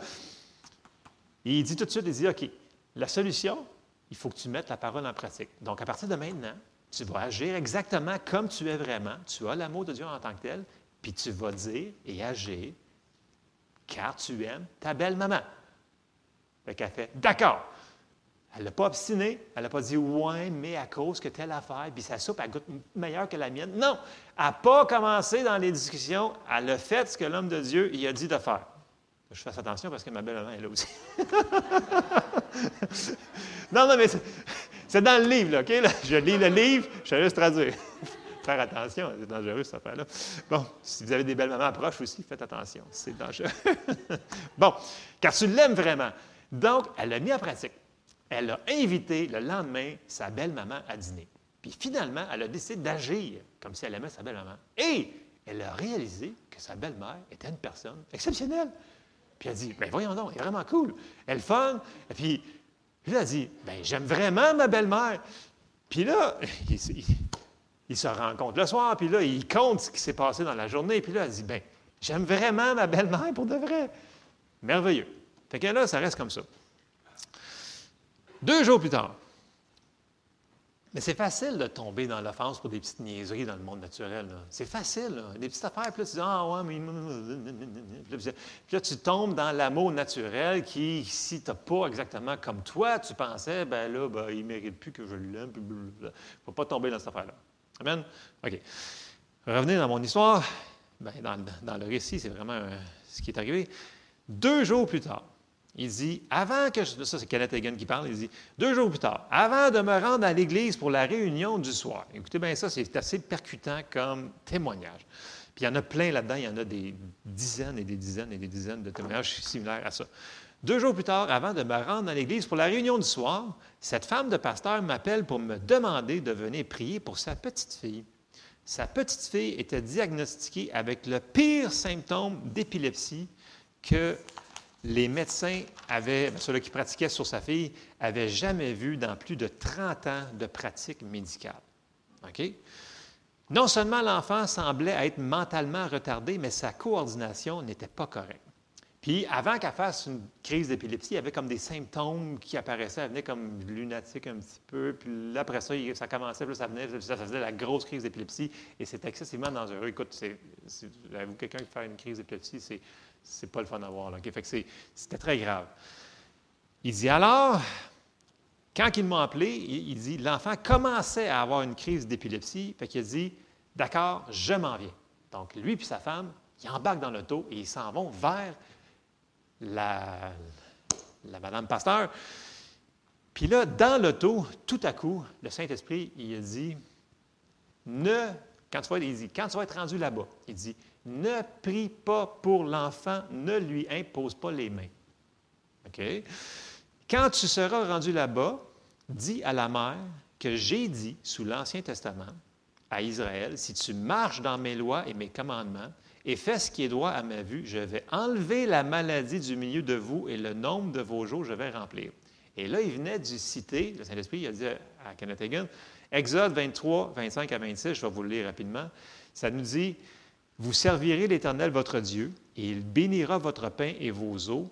il dit tout de suite il dit OK, la solution, il faut que tu mettes la parole en pratique. Donc, à partir de maintenant, tu vas agir exactement comme tu es vraiment. Tu as l'amour de Dieu en tant que tel, puis tu vas dire et agir car tu aimes ta belle maman. Fait qu'elle fait D'accord. Elle n'a pas obstiné. Elle n'a pas dit Ouais, mais à cause que telle affaire, puis sa soupe, elle goûte meilleure que la mienne. Non. Elle n'a pas commencé dans les discussions. Elle a fait ce que l'homme de Dieu il a dit de faire. Je fasse attention parce que ma belle-maman est là aussi. non, non, mais c'est dans le livre, là, OK? Je lis le livre, je vais juste traduire. Faire attention, c'est dangereux cette affaire-là. Bon, si vous avez des belles mamans proches aussi, faites attention, c'est dangereux. bon, car tu l'aimes vraiment. Donc, elle l'a mis en pratique. Elle a invité le lendemain sa belle-maman à dîner. Puis finalement, elle a décidé d'agir comme si elle aimait sa belle-maman. Et elle a réalisé que sa belle-mère était une personne exceptionnelle. Puis elle dit, ben voyons donc, elle est vraiment cool. Elle est fun. Et puis, là, elle dit, ben j'aime vraiment ma belle-mère. Puis là, il, se rend compte le soir, puis là, il compte ce qui s'est passé dans la journée. Puis là, elle dit, ben j'aime vraiment ma belle-mère pour de vrai. Merveilleux. Fait que là, ça reste comme ça. Deux jours plus tard, mais c'est facile de tomber dans l'offense pour des petites niaiseries dans le monde naturel. C'est facile. Des petites affaires, puis là, tu dis Ah, ouais, mais. Puis là, tu tombes dans l'amour naturel qui, si tu pas exactement comme toi, tu pensais, ben là, ben, il ne mérite plus que je l'aime. Il ne faut pas tomber dans cette affaire-là. Amen? OK. Revenez dans mon histoire. Ben, dans, dans, le récit, c'est vraiment euh, ce qui est arrivé. Deux jours plus tard, il dit, avant que je. Ça, c'est Kenneth Hagan qui parle. Il dit, deux jours plus tard, avant de me rendre à l'église pour la réunion du soir. Écoutez bien, ça, c'est assez percutant comme témoignage. Puis il y en a plein là-dedans. Il y en a des dizaines et des dizaines et des dizaines de témoignages similaires à ça. Deux jours plus tard, avant de me rendre à l'église pour la réunion du soir, cette femme de pasteur m'appelle pour me demander de venir prier pour sa petite fille. Sa petite fille était diagnostiquée avec le pire symptôme d'épilepsie que les médecins avaient, ben, ceux qui pratiquaient sur sa fille, n'avaient jamais vu dans plus de 30 ans de pratique médicale. OK? Non seulement l'enfant semblait être mentalement retardé, mais sa coordination n'était pas correcte. Puis, avant qu'elle fasse une crise d'épilepsie, il y avait comme des symptômes qui apparaissaient. Elle venait comme lunatique un petit peu. Puis après ça, ça commençait, puis ça venait, ça faisait la grosse crise d'épilepsie. Et c'est excessivement dangereux. Écoute, avez-vous quelqu'un qui fait une crise d'épilepsie, c'est c'est pas le fun à voir. Là. c'était très grave. Il dit alors, quand ils m'ont appelé, il, dit l'enfant commençait à avoir une crise d'épilepsie. Fait qu'il dit D'accord, je m'en viens. Donc, lui et sa femme, ils embarquent dans l'auto et ils s'en vont vers la, la Madame Pasteur. Puis là, dans l'auto, tout à coup, le Saint-Esprit, il a dit Ne, quand tu vas, il dit, quand tu vas être rendu là-bas, il dit ne prie pas pour l'enfant, ne lui impose pas les mains. OK? Quand tu seras rendu là-bas, dis à la mère que j'ai dit sous l'Ancien Testament à Israël, si tu marches dans mes lois et mes commandements et fais ce qui est droit à ma vue, je vais enlever la maladie du milieu de vous et le nombre de vos jours je vais remplir. Et là, il venait du citer, le Saint-Esprit, il a dit à Kenneth Hagin, Exode 23, 25 à 26, je vais vous le lire rapidement, ça nous dit, vous servirez l'Éternel votre Dieu, et il bénira votre pain et vos eaux,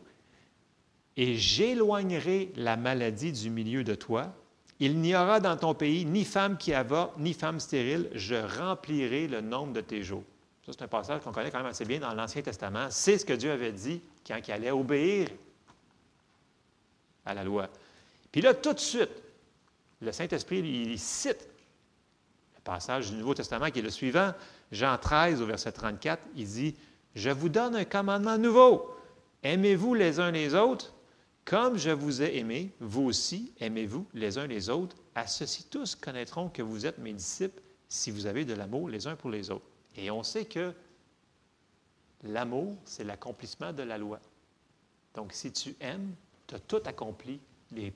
et j'éloignerai la maladie du milieu de toi. Il n'y aura dans ton pays ni femme qui avorte, ni femme stérile. Je remplirai le nombre de tes jours. Ça, c'est un passage qu'on connaît quand même assez bien dans l'Ancien Testament. C'est ce que Dieu avait dit quand il allait obéir à la loi. Puis là, tout de suite, le Saint-Esprit, il cite le passage du Nouveau Testament qui est le suivant. Jean 13 au verset 34, il dit, Je vous donne un commandement nouveau. Aimez-vous les uns les autres comme je vous ai aimé, vous aussi aimez-vous les uns les autres. À ceci tous connaîtront que vous êtes mes disciples si vous avez de l'amour les uns pour les autres. Et on sait que l'amour, c'est l'accomplissement de la loi. Donc, si tu aimes, tu as tout accompli les,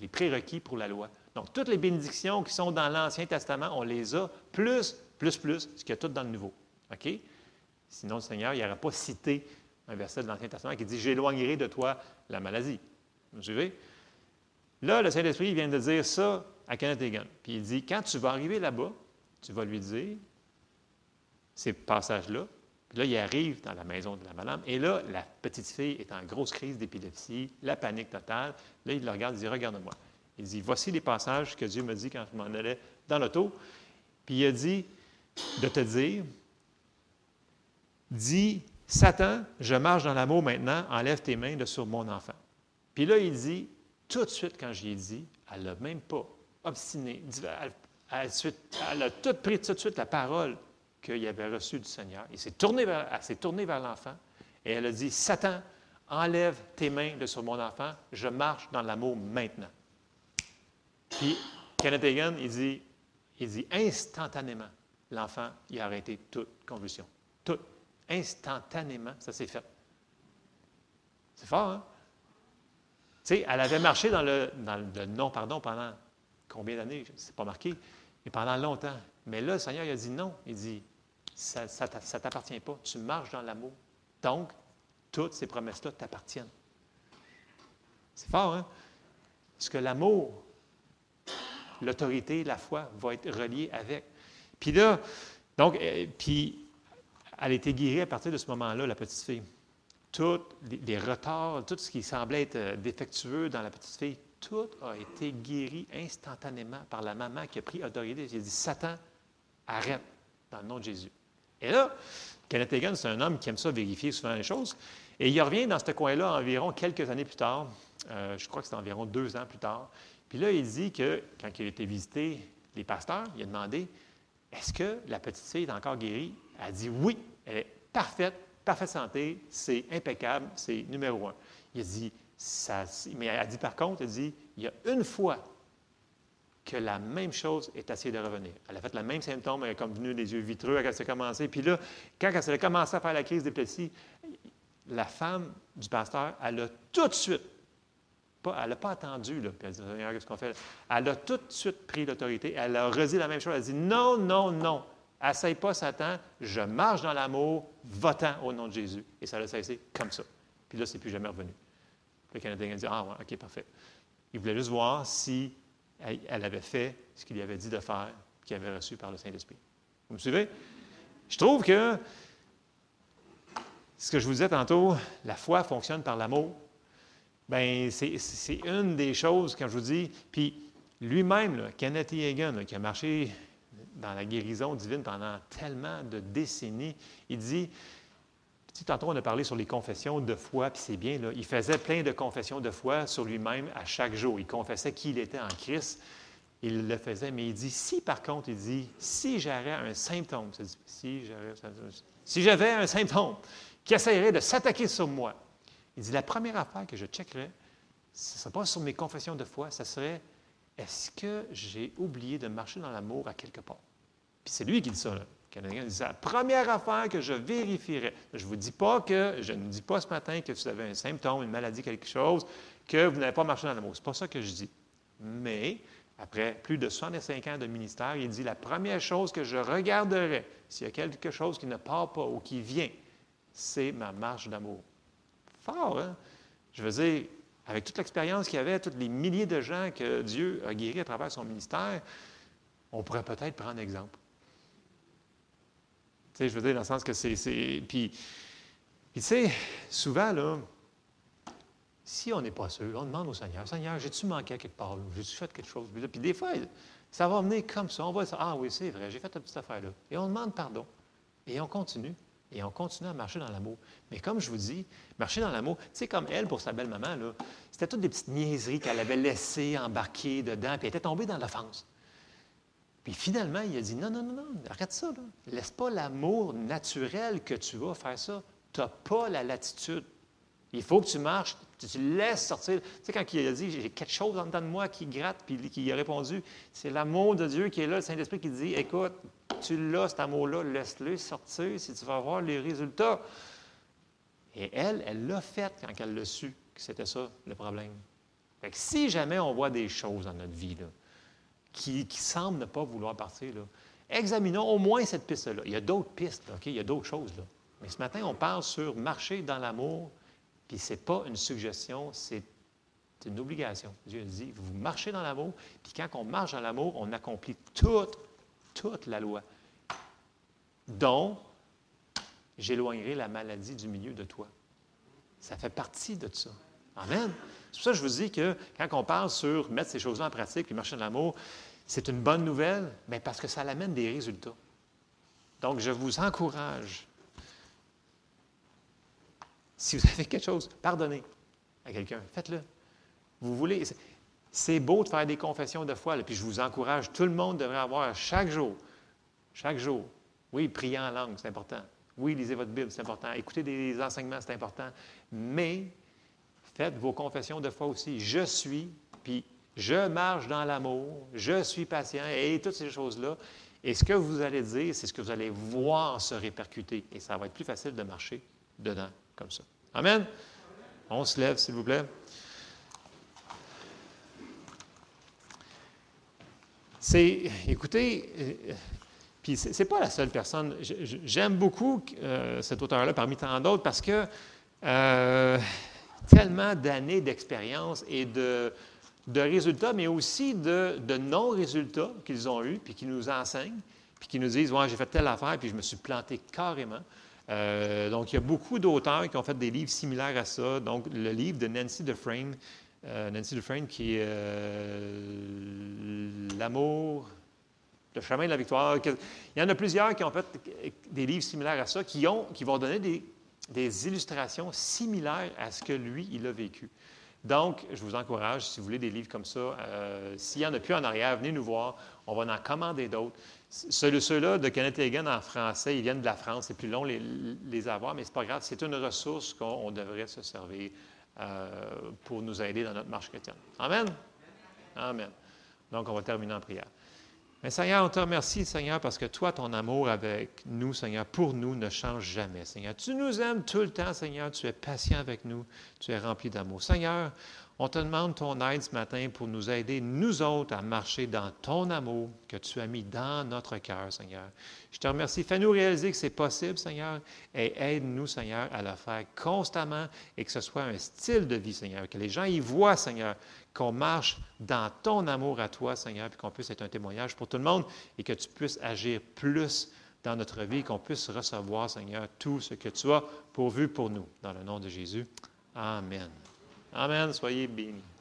les prérequis pour la loi. Donc, toutes les bénédictions qui sont dans l'Ancien Testament, on les a, plus plus, plus, ce qu'il y a tout dans le Nouveau. OK? Sinon, le Seigneur, il n'aurait pas cité un verset de l'Ancien Testament qui dit J'éloignerai de toi la maladie. Vous suivez? Là, le Saint-Esprit vient de dire ça à Kenneth Hagin. Puis il dit Quand tu vas arriver là-bas, tu vas lui dire ces passages-là. Puis là, il arrive dans la maison de la madame. Et là, la petite fille est en grosse crise d'épilepsie, la panique totale. Là, il le regarde, il dit Regarde-moi. Il dit Voici les passages que Dieu me dit quand je m'en allais dans l'auto. Puis il a dit de te dire, dis, Satan, je marche dans l'amour maintenant, enlève tes mains de sur mon enfant. Puis là, il dit, tout de suite, quand j'y ai dit, elle n'a même pas obstiné. Elle, a tout pris tout de suite la parole qu'il avait reçue du Seigneur. Il s'est tourné vers, elle s'est tournée vers l'enfant et elle a dit, Satan, enlève tes mains de sur mon enfant, je marche dans l'amour maintenant. Puis Kenneth Hagin, il dit, il dit instantanément, l'enfant, il a arrêté toute convulsion. Tout. Instantanément, ça s'est fait. C'est fort, hein? Tu sais, elle avait marché dans le, non-pardon pendant combien d'années? C'est pas marqué, mais pendant longtemps. Mais là, le Seigneur il a dit non. Il dit ça ne t'appartient pas. Tu marches dans l'amour. Donc, toutes ces promesses-là t'appartiennent. C'est fort, hein? Parce que l'amour, l'autorité, la foi va être reliée avec. Puis là, donc, euh, puis elle a été guérie à partir de ce moment-là, la petite fille. Tous les, retards, tout ce qui semblait être euh, défectueux dans la petite fille, tout a été guéri instantanément par la maman qui a pris autorité. Elle a dit Satan, arrête, dans le nom de Jésus. Et là, Kenneth Hagin, c'est un homme qui aime ça vérifier souvent les choses. Et il revient dans ce coin-là environ quelques années plus tard. Euh, je crois que c'est environ deux ans plus tard. Puis là, il dit que quand il a été visiter les pasteurs, il a demandé Est-ce que la petite fille est encore guérie? Elle a dit Oui, elle est parfaite, parfaite santé, c'est impeccable, c'est numéro un. Il a dit mais elle a dit par contre, elle a dit il y a une fois que la même chose est essayée de revenir. Elle a fait le même symptôme, elle a comme venu les yeux vitreux quand elle s'est commencé. Puis là, quand elle a commencé à faire la crise d'épilepsie, la femme du pasteur, elle a tout de suite, elle n'a pas attendu, là, puis elle dit, qu'est-ce qu'on fait? Elle a tout de suite pris l'autorité, elle a redit la même chose, elle a dit, non, non, non, essaye pas Satan, je marche dans l'amour, votant au nom de Jésus. Et ça l'a cessé comme ça. Puis là, c'est plus jamais revenu. Le Canadien a dit, ah ouais, OK, parfait. Il voulait juste voir si elle avait fait ce qu'il lui avait dit de faire, qu'il avait reçu par le Saint-Esprit. Vous me suivez? Je trouve que ce que je vous disais tantôt, la foi fonctionne par l'amour. Bien, c'est une des choses, quand je vous dis, puis lui-même, Kenneth Hagan, qui a marché dans la guérison divine pendant tellement de décennies, il dit, tantôt on a parlé sur les confessions de foi, puis c'est bien, là, il faisait plein de confessions de foi sur lui-même à chaque jour. Il confessait qui il était en Christ. Il le faisait, mais il dit, si par contre, il dit, si j'avais un symptôme, si j'avais un symptôme, qui essaierait de s'attaquer sur moi. Il dit, la première affaire que je checkerais, ce ne serait pas sur mes confessions de foi, ce serait, est-ce que j'ai oublié de marcher dans l'amour à quelque part? Puis c'est lui qui dit ça. Là. Dit, la première affaire que je vérifierais, je ne vous dis pas que, je ne dis pas ce matin que vous avez un symptôme, une maladie, quelque chose, que vous n'avez pas marché dans l'amour. Ce n'est pas ça que je dis. Mais, après plus de 65 ans de ministère, il dit, la première chose que je regarderais, s'il y a quelque chose qui ne part pas ou qui vient, c'est ma marche d'amour. Fort, hein? Je veux dire, avec toute l'expérience qu'il y avait, tous les milliers de gens que Dieu a guéris à travers son ministère, on pourrait peut-être prendre exemple. Tu sais, je veux dire, dans le sens que c'est. Puis, tu sais, souvent, là, si on n'est pas sûr, on demande au Seigneur Seigneur, j'ai-tu manqué quelque part J'ai-tu fait quelque chose? Puis des fois, ça va venir comme ça. On va dire Ah oui, c'est vrai, j'ai fait une petite affaire là. Et on demande pardon. Et on continue et on continue à marcher dans l'amour. Mais comme je vous dis, marcher dans l'amour, tu sais, comme elle, pour sa belle-maman, c'était toutes des petites niaiseries qu'elle avait laissées embarquer dedans, puis elle était tombée dans l'offense. Puis finalement, il a dit Non, non, non, non, arrête ça. Là. Laisse pas l'amour naturel que tu vas faire ça. Tu n'as pas la latitude. Il faut que tu marches, tu, laisses sortir. Tu sais, quand il a dit J'ai quelque chose en dedans de moi qui gratte, puis qui a répondu C'est l'amour de Dieu qui est là, le Saint-Esprit qui dit Écoute, tu l'as, cet amour-là, laisse-le sortir si tu vas voir les résultats. Et elle, elle l'a fait quand elle l'a su que c'était ça le problème. Fait que si jamais on voit des choses dans notre vie qui, semblent ne pas vouloir partir, examinons au moins cette piste-là. Il y a d'autres pistes, il y a d'autres choses. Mais ce matin, on parle sur marcher dans l'amour, puis ce n'est pas une suggestion, c'est une obligation. Dieu dit, vous marchez dans l'amour, puis quand on marche dans l'amour, on accomplit toute, toute la loi dont j'éloignerai la maladie du milieu de toi. Ça fait partie de ça. Amen. C'est pour ça que je vous dis que quand on parle sur mettre ces choses-là en pratique et marcher de l'amour, c'est une bonne nouvelle, mais parce que ça amène des résultats. Donc, je vous encourage, si vous avez quelque chose, pardonnez à quelqu'un, faites-le. Vous voulez, c'est beau de faire des confessions de foi, puis je vous encourage, tout le monde devrait avoir chaque jour, chaque jour, oui, priez en langue, c'est important. Oui, lisez votre Bible, c'est important. Écoutez des enseignements, c'est important. Mais faites vos confessions de foi aussi. Je suis, puis je marche dans l'amour, je suis patient, et toutes ces choses-là. Et ce que vous allez dire, c'est ce que vous allez voir se répercuter. Et ça va être plus facile de marcher dedans, comme ça. Amen? On se lève, s'il vous plaît. C'est, écoutez, puis ce n'est pas la seule personne. J'aime beaucoup euh, cet auteur-là parmi tant d'autres parce que euh, tellement d'années d'expérience et de, résultats, mais aussi de, non-résultats qu'ils ont eus, puis qui nous enseignent, puis qui nous disent Ouais, j'ai fait telle affaire, puis je me suis planté carrément. Euh, donc, il y a beaucoup d'auteurs qui ont fait des livres similaires à ça. Donc, le livre de Nancy euh, Nancy Dufresne qui est L'amour, le chemin de la victoire. Il y en a plusieurs qui ont fait des livres similaires à ça, qui, ont, qui vont donner des, des illustrations similaires à ce que lui, il a vécu. Donc, je vous encourage, si vous voulez des livres comme ça, euh, s'il n'y en a plus en arrière, venez nous voir. On va en commander d'autres. Ceux-là de Kenneth Hagan en français, ils viennent de la France. C'est plus long les, les avoir, mais ce n'est pas grave. C'est une ressource qu'on devrait se servir euh, pour nous aider dans notre marche chrétienne. Amen? Amen. Donc, on va terminer en prière. Mais Seigneur, on te remercie, Seigneur, parce que toi, ton amour avec nous, Seigneur, pour nous ne change jamais, Seigneur. Tu nous aimes tout le temps, Seigneur. Tu es patient avec nous. Tu es rempli d'amour. Seigneur, on te demande ton aide ce matin pour nous aider, nous autres, à marcher dans ton amour que tu as mis dans notre cœur, Seigneur. Je te remercie. Fais-nous réaliser que c'est possible, Seigneur, et aide-nous, Seigneur, à le faire constamment et que ce soit un style de vie, Seigneur. Que les gens y voient, Seigneur, qu'on marche dans ton amour à toi, Seigneur, puis qu'on puisse être un témoignage pour tout le monde et que tu puisses agir plus dans notre vie, qu'on puisse recevoir, Seigneur, tout ce que tu as pourvu pour nous. Dans le nom de Jésus. Amen. Amen. Soyez bénis.